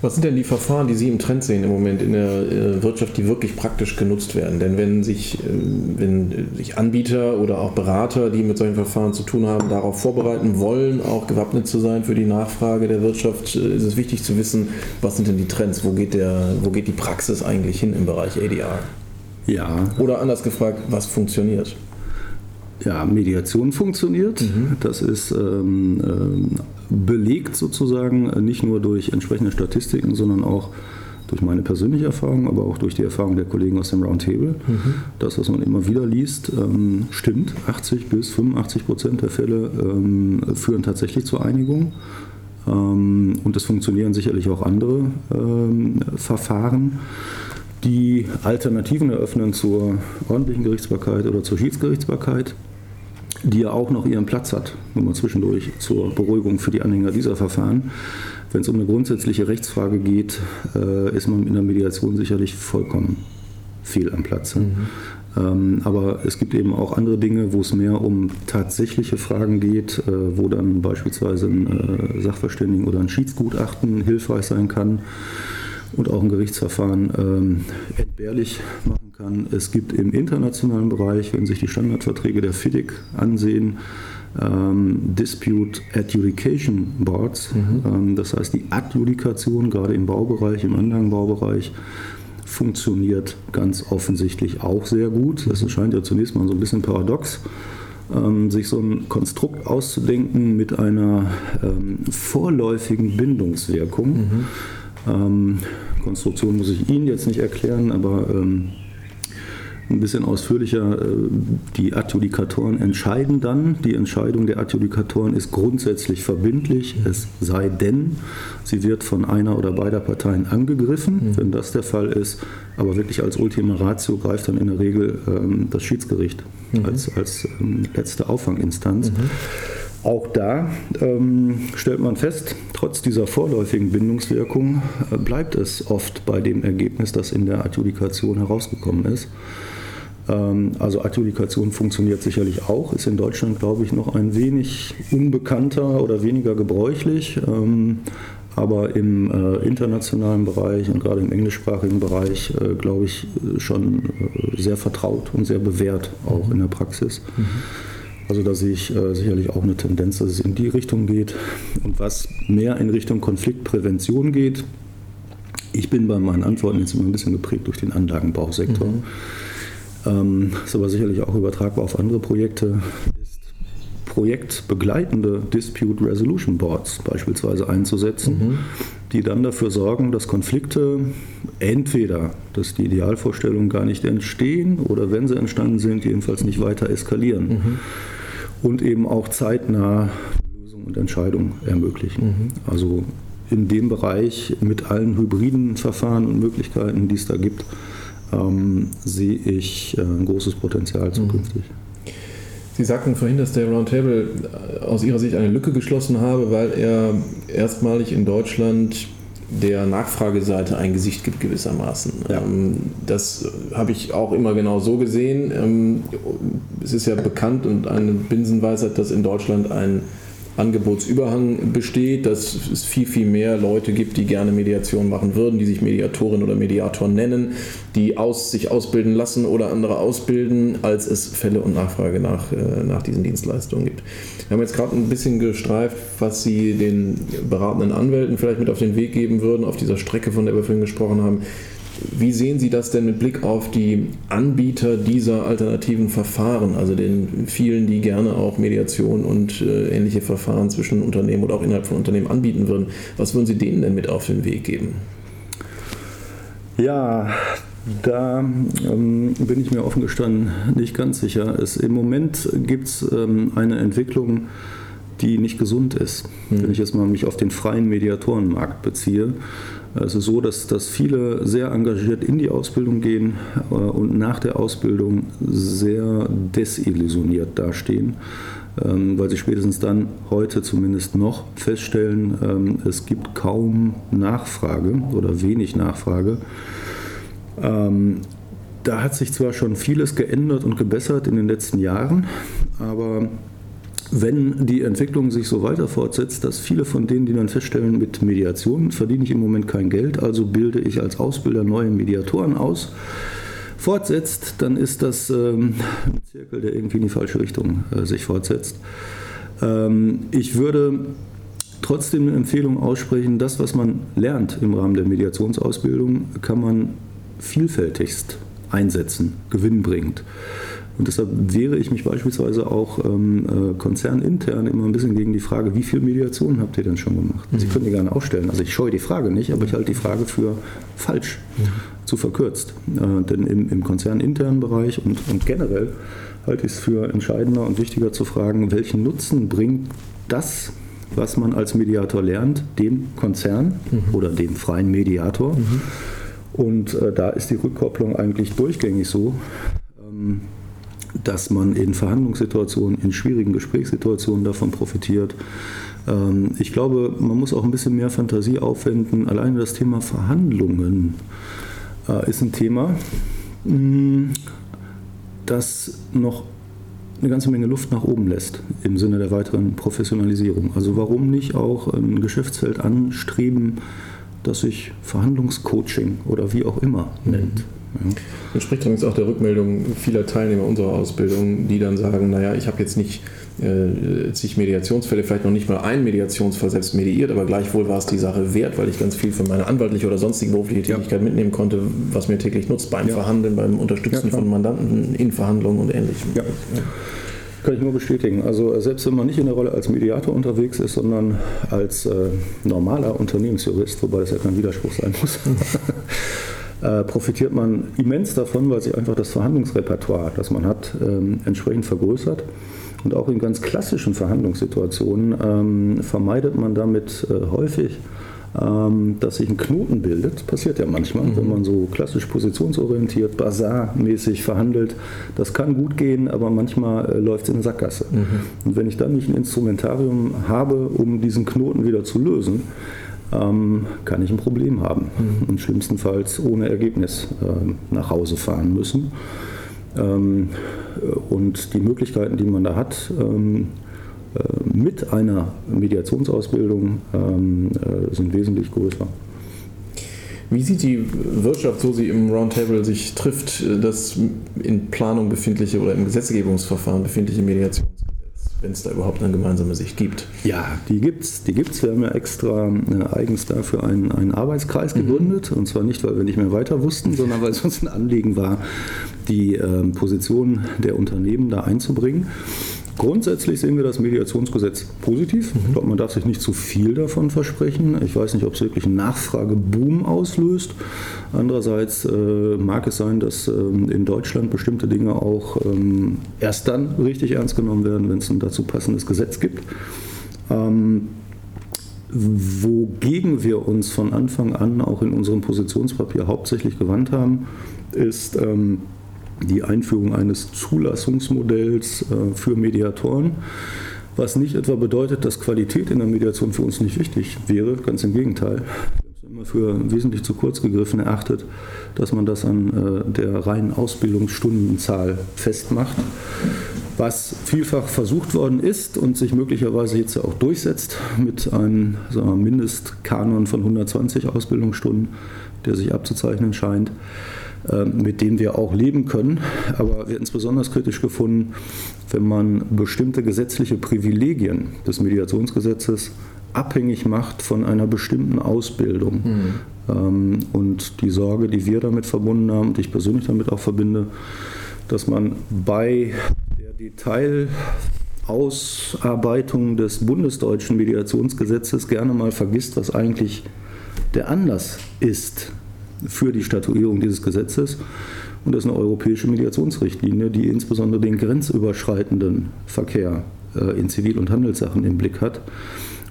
Was sind denn die Verfahren, die Sie im Trend sehen im Moment in der äh, Wirtschaft, die wirklich praktisch genutzt werden? Denn wenn sich, äh, wenn sich Anbieter oder auch Berater, die mit solchen Verfahren zu tun haben, darauf vorbereiten wollen, auch gewappnet zu sein für die Nachfrage der Wirtschaft, äh, ist es wichtig zu wissen, was sind denn die Trends? Wo geht, der, wo geht die Praxis eigentlich hin im Bereich ADR? Ja. Oder anders gefragt, was funktioniert? Ja, Mediation funktioniert. Mhm. Das ist ähm, ähm, belegt sozusagen äh, nicht nur durch entsprechende Statistiken, sondern auch durch meine persönliche Erfahrung, aber auch durch die Erfahrung der Kollegen aus dem Roundtable. Mhm. Das, was man immer wieder liest, ähm, stimmt. 80 bis 85 Prozent der Fälle ähm, führen tatsächlich zur Einigung. Ähm, und es funktionieren sicherlich auch andere ähm, Verfahren die Alternativen eröffnen zur ordentlichen Gerichtsbarkeit oder zur Schiedsgerichtsbarkeit die ja auch noch ihren Platz hat, nur mal zwischendurch zur Beruhigung für die Anhänger dieser Verfahren. Wenn es um eine grundsätzliche Rechtsfrage geht, äh, ist man in der Mediation sicherlich vollkommen fehl am Platz. Mhm. Ähm, aber es gibt eben auch andere Dinge, wo es mehr um tatsächliche Fragen geht, äh, wo dann beispielsweise ein äh, Sachverständigen oder ein Schiedsgutachten hilfreich sein kann und auch ein Gerichtsverfahren ähm, entbehrlich machen kann. Es gibt im internationalen Bereich, wenn sich die Standardverträge der FIDIC ansehen, ähm, Dispute Adjudication Boards. Mhm. Ähm, das heißt, die Adjudikation gerade im Baubereich, im Anlagenbaubereich, funktioniert ganz offensichtlich auch sehr gut. Das erscheint ja zunächst mal so ein bisschen paradox. Ähm, sich so ein Konstrukt auszudenken mit einer ähm, vorläufigen Bindungswirkung. Mhm. Ähm, Konstruktion muss ich Ihnen jetzt nicht erklären, aber ähm, ein bisschen ausführlicher. Äh, die Adjudikatoren entscheiden dann. Die Entscheidung der Adjudikatoren ist grundsätzlich verbindlich, es sei denn, sie wird von einer oder beider Parteien angegriffen. Mhm. Wenn das der Fall ist, aber wirklich als Ultima Ratio greift dann in der Regel ähm, das Schiedsgericht mhm. als, als ähm, letzte Auffanginstanz. Mhm. Auch da ähm, stellt man fest, trotz dieser vorläufigen Bindungswirkung äh, bleibt es oft bei dem Ergebnis, das in der Adjudikation herausgekommen ist. Ähm, also Adjudikation funktioniert sicherlich auch, ist in Deutschland, glaube ich, noch ein wenig unbekannter oder weniger gebräuchlich. Ähm, aber im äh, internationalen Bereich und gerade im englischsprachigen Bereich, äh, glaube ich, schon äh, sehr vertraut und sehr bewährt auch in der Praxis. Mhm. Also da sehe ich äh, sicherlich auch eine Tendenz, dass es in die Richtung geht. Und was mehr in Richtung Konfliktprävention geht, ich bin bei meinen Antworten jetzt immer ein bisschen geprägt durch den Anlagenbausektor. Mhm. Ähm, ist aber sicherlich auch übertragbar auf andere Projekte. Ist projektbegleitende Dispute Resolution Boards beispielsweise einzusetzen, mhm. die dann dafür sorgen, dass Konflikte entweder, dass die Idealvorstellungen gar nicht entstehen oder wenn sie entstanden sind, jedenfalls nicht weiter eskalieren. Mhm und eben auch zeitnah Lösungen und Entscheidungen ermöglichen. Mhm. Also in dem Bereich mit allen hybriden Verfahren und Möglichkeiten, die es da gibt, ähm, sehe ich äh, ein großes Potenzial zukünftig. Sie sagten vorhin, dass der Roundtable aus Ihrer Sicht eine Lücke geschlossen habe, weil er erstmalig in Deutschland der Nachfrageseite ein Gesicht gibt gewissermaßen. Ja. Ähm, das habe ich auch immer genau so gesehen. Ähm, es ist ja bekannt und eine Binsenweisheit, dass in Deutschland ein Angebotsüberhang besteht, dass es viel, viel mehr Leute gibt, die gerne Mediation machen würden, die sich Mediatorin oder Mediator nennen, die aus, sich ausbilden lassen oder andere ausbilden, als es Fälle und Nachfrage nach, äh, nach diesen Dienstleistungen gibt. Wir haben jetzt gerade ein bisschen gestreift, was Sie den beratenden Anwälten vielleicht mit auf den Weg geben würden, auf dieser Strecke, von der wir vorhin gesprochen haben. Wie sehen Sie das denn mit Blick auf die Anbieter dieser alternativen Verfahren, also den vielen, die gerne auch Mediation und äh, ähnliche Verfahren zwischen Unternehmen oder auch innerhalb von Unternehmen anbieten würden? Was würden Sie denen denn mit auf den Weg geben? Ja, da ähm, bin ich mir offen gestanden nicht ganz sicher. Es, Im Moment gibt es ähm, eine Entwicklung, die nicht gesund ist. Mhm. Wenn ich jetzt mal mich auf den freien Mediatorenmarkt beziehe, es ist so, dass, dass viele sehr engagiert in die Ausbildung gehen äh, und nach der Ausbildung sehr desillusioniert dastehen, ähm, weil sie spätestens dann heute zumindest noch feststellen, ähm, es gibt kaum Nachfrage oder wenig Nachfrage. Ähm, da hat sich zwar schon vieles geändert und gebessert in den letzten Jahren, aber wenn die Entwicklung sich so weiter fortsetzt, dass viele von denen, die dann feststellen, mit Mediation verdiene ich im Moment kein Geld, also bilde ich als Ausbilder neue Mediatoren aus, fortsetzt, dann ist das ähm, ein Zirkel, der irgendwie in die falsche Richtung äh, sich fortsetzt. Ähm, ich würde trotzdem eine Empfehlung aussprechen, das, was man lernt im Rahmen der Mediationsausbildung, kann man vielfältigst einsetzen, gewinnbringend. Und deshalb wehre ich mich beispielsweise auch ähm, äh, konzernintern immer ein bisschen gegen die Frage, wie viel Mediation habt ihr denn schon gemacht? Mhm. Sie können die gerne aufstellen. Also ich scheue die Frage nicht, aber ich halte die Frage für falsch, mhm. zu verkürzt. Äh, denn im, im konzerninternen Bereich und, und generell halte ich es für entscheidender und wichtiger zu fragen, welchen Nutzen bringt das, was man als Mediator lernt, dem Konzern mhm. oder dem freien Mediator. Mhm. Und äh, da ist die Rückkopplung eigentlich durchgängig so. Ähm, dass man in Verhandlungssituationen, in schwierigen Gesprächssituationen davon profitiert. Ähm, ich glaube, man muss auch ein bisschen mehr Fantasie aufwenden. Alleine das Thema Verhandlungen äh, ist ein Thema, mm, das noch eine ganze Menge Luft nach oben lässt im Sinne der weiteren Professionalisierung. Also warum nicht auch ein Geschäftsfeld anstreben, das sich Verhandlungscoaching oder wie auch immer nennt. Ja. Entspricht übrigens auch der Rückmeldung vieler Teilnehmer unserer Ausbildung, die dann sagen, naja, ich habe jetzt nicht äh, zig Mediationsfälle, vielleicht noch nicht mal einen Mediationsfall selbst mediiert, aber gleichwohl war es die Sache wert, weil ich ganz viel für meine anwaltliche oder sonstige berufliche Tätigkeit ja. mitnehmen konnte, was mir täglich nutzt beim ja. Verhandeln, beim Unterstützen von Mandanten in Verhandlungen und ähnlichem. Kann ich nur bestätigen. Also äh, selbst wenn man nicht in der Rolle als Mediator unterwegs ist, sondern als äh, normaler Unternehmensjurist, wobei das ja kein Widerspruch sein muss, äh, profitiert man immens davon, weil sich einfach das Verhandlungsrepertoire, das man hat, ähm, entsprechend vergrößert. Und auch in ganz klassischen Verhandlungssituationen ähm, vermeidet man damit äh, häufig, dass sich ein Knoten bildet. Passiert ja manchmal, mhm. wenn man so klassisch positionsorientiert, basarmäßig verhandelt. Das kann gut gehen, aber manchmal äh, läuft es in eine Sackgasse. Mhm. Und wenn ich dann nicht ein Instrumentarium habe, um diesen Knoten wieder zu lösen, ähm, kann ich ein Problem haben mhm. und schlimmstenfalls ohne Ergebnis äh, nach Hause fahren müssen. Ähm, und die Möglichkeiten, die man da hat, ähm, äh, mit einer Mediationsausbildung ähm, äh, sind wesentlich größer. Wie sieht die Wirtschaft, so sie im Roundtable sich trifft, das in Planung befindliche oder im Gesetzgebungsverfahren befindliche Mediation? wenn es da überhaupt eine gemeinsame Sicht gibt. Ja, die gibt es. Die gibt's. Wir haben ja extra äh, eigens dafür einen, einen Arbeitskreis mhm. gegründet. Und zwar nicht, weil wir nicht mehr weiter wussten, sondern weil es uns ein Anliegen war, die äh, Position der Unternehmen da einzubringen. Grundsätzlich sehen wir das Mediationsgesetz positiv. Ich glaube, man darf sich nicht zu viel davon versprechen. Ich weiß nicht, ob es wirklich einen Nachfrageboom auslöst. Andererseits äh, mag es sein, dass ähm, in Deutschland bestimmte Dinge auch ähm, erst dann richtig ernst genommen werden, wenn es ein dazu passendes Gesetz gibt. Ähm, wogegen wir uns von Anfang an auch in unserem Positionspapier hauptsächlich gewandt haben, ist ähm, die Einführung eines Zulassungsmodells äh, für Mediatoren, was nicht etwa bedeutet, dass Qualität in der Mediation für uns nicht wichtig wäre, ganz im Gegenteil. Immer für wesentlich zu kurz gegriffen erachtet, dass man das an äh, der reinen Ausbildungsstundenzahl festmacht, was vielfach versucht worden ist und sich möglicherweise jetzt auch durchsetzt mit einem wir, Mindestkanon von 120 Ausbildungsstunden, der sich abzuzeichnen scheint. Ähm, mit denen wir auch leben können. Aber wir hätten es besonders kritisch gefunden, wenn man bestimmte gesetzliche Privilegien des Mediationsgesetzes abhängig macht von einer bestimmten Ausbildung. Mhm. Und die Sorge, die wir damit verbunden haben und ich persönlich damit auch verbinde, dass man bei der Detailausarbeitung des bundesdeutschen Mediationsgesetzes gerne mal vergisst, was eigentlich der Anlass ist für die Statuierung dieses Gesetzes. Und das ist eine europäische Mediationsrichtlinie, die insbesondere den grenzüberschreitenden Verkehr äh, in Zivil- und Handelssachen im Blick hat.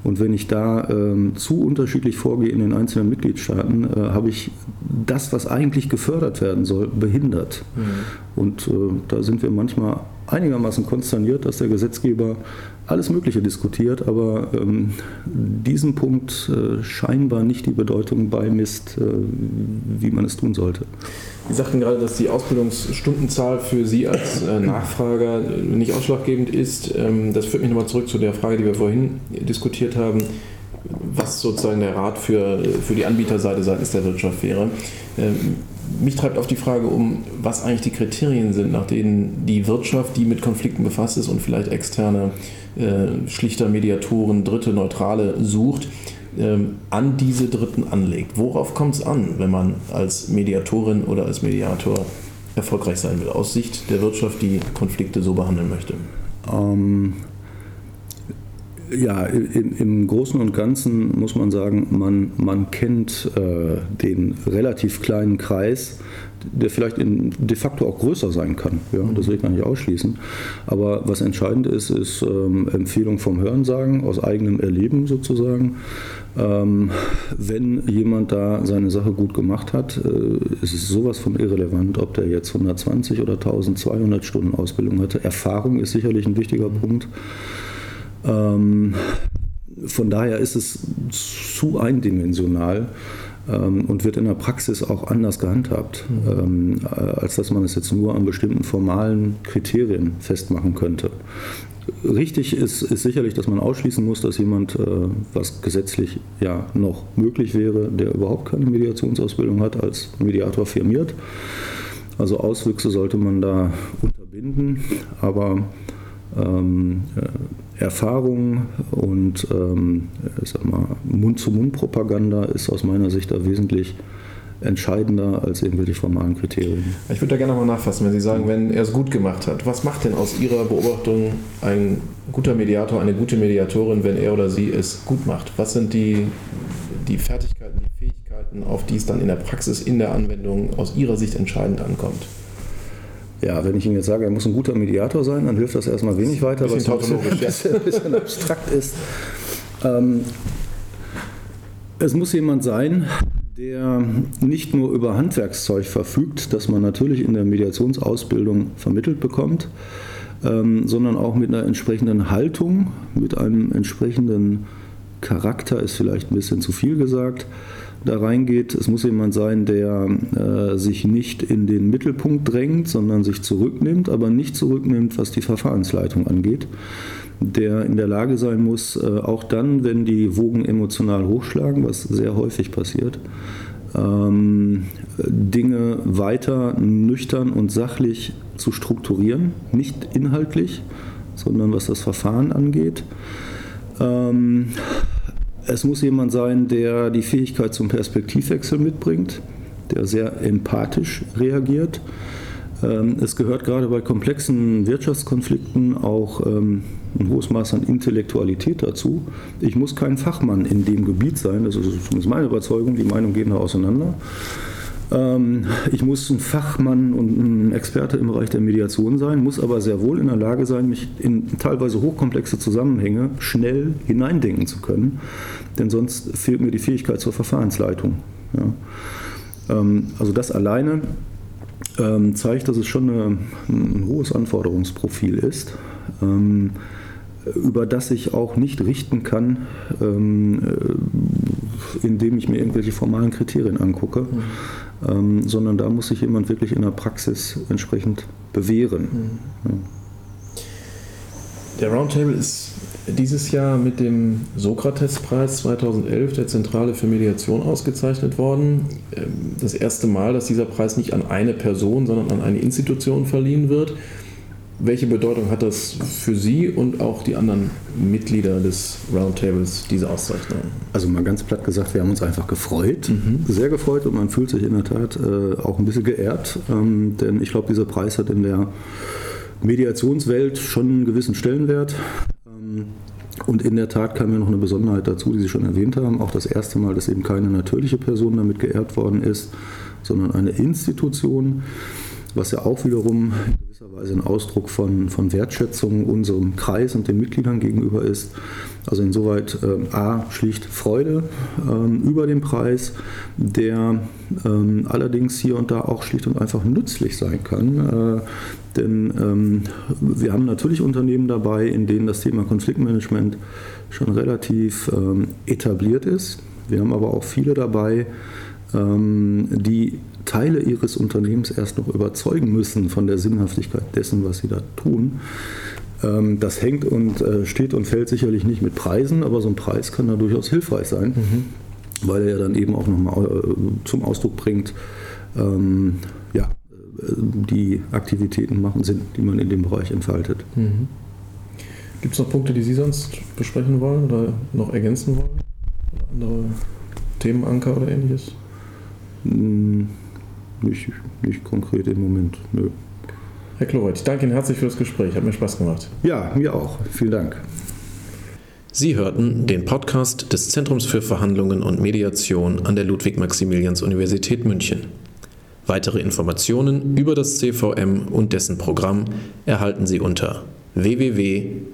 Und wenn ich da ähm, zu unterschiedlich vorgehe in den einzelnen Mitgliedstaaten, äh, habe ich das, was eigentlich gefördert werden soll, behindert. Mhm. Und äh, da sind wir manchmal einigermaßen konsterniert, dass der Gesetzgeber alles Mögliche diskutiert, aber ähm, diesem Punkt äh, scheinbar nicht die Bedeutung beimisst, äh, wie man es tun sollte. Sie sagten gerade, dass die Ausbildungsstundenzahl für Sie als äh, Nachfrager nicht ausschlaggebend ist. Ähm, das führt mich nochmal zurück zu der Frage, die wir vorhin diskutiert haben, was sozusagen der Rat für, für die Anbieterseite seitens der Wirtschaft wäre. Ähm, mich treibt auf die Frage um, was eigentlich die Kriterien sind, nach denen die Wirtschaft, die mit Konflikten befasst ist und vielleicht externe äh, schlichter Mediatoren, Dritte, Neutrale sucht, ähm, an diese Dritten anlegt. Worauf kommt es an, wenn man als Mediatorin oder als Mediator erfolgreich sein will, aus Sicht der Wirtschaft, die Konflikte so behandeln möchte? Ähm, ja, im, im, Großen und Ganzen muss man sagen, man, man kennt äh, den relativ kleinen Kreis, der vielleicht in, de facto auch größer sein kann. Ja, das will ich gar nicht ausschließen. Aber was entscheidend ist, ist ähm, Empfehlung vom Hörensagen, aus eigenem Erleben sozusagen. Ähm, wenn jemand da seine Sache gut gemacht hat, äh, ist es sowas von irrelevant, ob der jetzt 120 oder 1200 Stunden Ausbildung hatte. Erfahrung ist sicherlich ein wichtiger Punkt. Ähm, von daher ist es zu eindimensional ähm, und wird in der Praxis auch anders gehandhabt, ähm, als dass man es jetzt nur an bestimmten formalen Kriterien festmachen könnte. Richtig ist, ist sicherlich, dass man ausschließen muss, dass jemand, äh, was gesetzlich ja noch möglich wäre, der überhaupt keine Mediationsausbildung hat, als Mediator firmiert. Also Auswüchse sollte man da unterbinden, aber ähm, äh, Erfahrung und ähm, Mund-zu-Mund-Propaganda ist aus meiner Sicht da wesentlich entscheidender als irgendwelche formalen Kriterien. Ich würde da gerne mal nachfassen, wenn Sie sagen, wenn er es gut gemacht hat. Was macht denn aus Ihrer Beobachtung ein guter Mediator, eine gute Mediatorin, wenn er oder sie es gut macht? Was sind die, die Fertigkeiten, die Fähigkeiten, auf die es dann in der Praxis, in der Anwendung aus Ihrer Sicht entscheidend ankommt? Ja, wenn ich Ihnen jetzt sage, er muss ein guter Mediator sein, dann hilft das erstmal wenig weiter, weil es ein bisschen, ein bisschen abstrakt ist. Ähm, es muss jemand sein, der nicht nur über Handwerkszeug verfügt, das man natürlich in der Mediationsausbildung vermittelt bekommt, ähm, sondern auch mit einer entsprechenden Haltung, mit einem entsprechenden Charakter ist vielleicht ein bisschen zu viel gesagt, da reingeht. Es muss jemand sein, der äh, sich nicht in den Mittelpunkt drängt, sondern sich zurücknimmt, aber nicht zurücknimmt, was die Verfahrensleitung angeht. Der in der Lage sein muss, äh, auch dann, wenn die Wogen emotional hochschlagen, was sehr häufig passiert, ähm, Dinge weiter nüchtern und sachlich zu strukturieren, nicht inhaltlich, sondern was das Verfahren angeht. Ähm, es muss jemand sein, der die Fähigkeit zum Perspektivwechsel mitbringt, der sehr empathisch reagiert. Ähm, es gehört gerade bei komplexen Wirtschaftskonflikten auch ähm, ein hohes Maß an Intellektualität dazu. Ich muss kein Fachmann in dem Gebiet sein, das ist zumindest meine Überzeugung, die Meinungen gehen da auseinander. Ähm, ich muss ein Fachmann und ein Experte im Bereich der Mediation sein, muss aber sehr wohl in der Lage sein, mich in teilweise hochkomplexe Zusammenhänge schnell hineindenken zu können, denn sonst fehlt mir die Fähigkeit zur Verfahrensleitung. Ähm, also das alleine ähm, zeigt, dass es schon ein hohes Anforderungsprofil ist über das ich auch nicht richten kann, ähm, äh, indem ich mir irgendwelche formalen Kriterien angucke, mhm ähm, sondern da muss sich jemand wirklich in der Praxis entsprechend bewähren. Mhm. Ja. Der Roundtable ist dieses Jahr mit dem Sokrates-Preis 2011 der Zentrale für Mediation ausgezeichnet worden. Ähm, das erste Mal, dass dieser Preis nicht an eine Person, sondern an eine Institution verliehen wird. Welche Bedeutung hat das für Sie und auch die anderen Mitglieder des Roundtables, diese Auszeichnung? Also mal ganz platt gesagt, wir haben uns einfach gefreut, mhm. sehr gefreut und man fühlt sich in der Tat äh, auch ein bisschen geehrt, ähm, denn ich glaube, dieser Preis hat in der Mediationswelt schon einen gewissen Stellenwert. Ähm, und in der Tat kam mir noch eine Besonderheit dazu, die Sie schon erwähnt haben. Auch das erste Mal, dass eben keine natürliche Person damit geehrt worden ist, sondern eine Institution, was ja auch wiederum gewisserweise ein Ausdruck von, von Wertschätzung unserem Kreis und den Mitgliedern gegenüber ist. Also insoweit äh, A, schlicht Freude ähm, über den Preis, der ähm, allerdings hier und da auch schlicht und einfach nützlich sein kann. Äh, denn ähm, wir haben natürlich Unternehmen dabei, in denen das Thema Konfliktmanagement schon relativ ähm, etabliert ist. Wir haben aber auch viele dabei, ähm, die Teile ihres Unternehmens erst noch überzeugen müssen von der Sinnhaftigkeit dessen, was sie da tun. Ähm, das hängt und äh, steht und fällt sicherlich nicht mit Preisen, aber so ein Preis kann da durchaus hilfreich sein, mhm. weil er ja dann eben auch nochmal äh, zum Ausdruck bringt, ähm, ja, äh, die Aktivitäten machen Sinn, die man in dem Bereich entfaltet. Mhm. Gibt es noch Punkte, die Sie sonst besprechen wollen oder noch ergänzen wollen? andere Themenanker oder ähnliches? Hm. Nicht, nicht konkret im Moment, nö. Herr Klowert, ich danke Ihnen herzlich für das Gespräch. Hat mir Spaß gemacht. Ja, mir auch. Vielen Dank. Sie hörten den Podcast des Zentrums für Verhandlungen und Mediation an der Ludwig-Maximilians-Universität München. Weitere Informationen über das CVM und dessen Programm erhalten Sie unter www.c-v-m.org.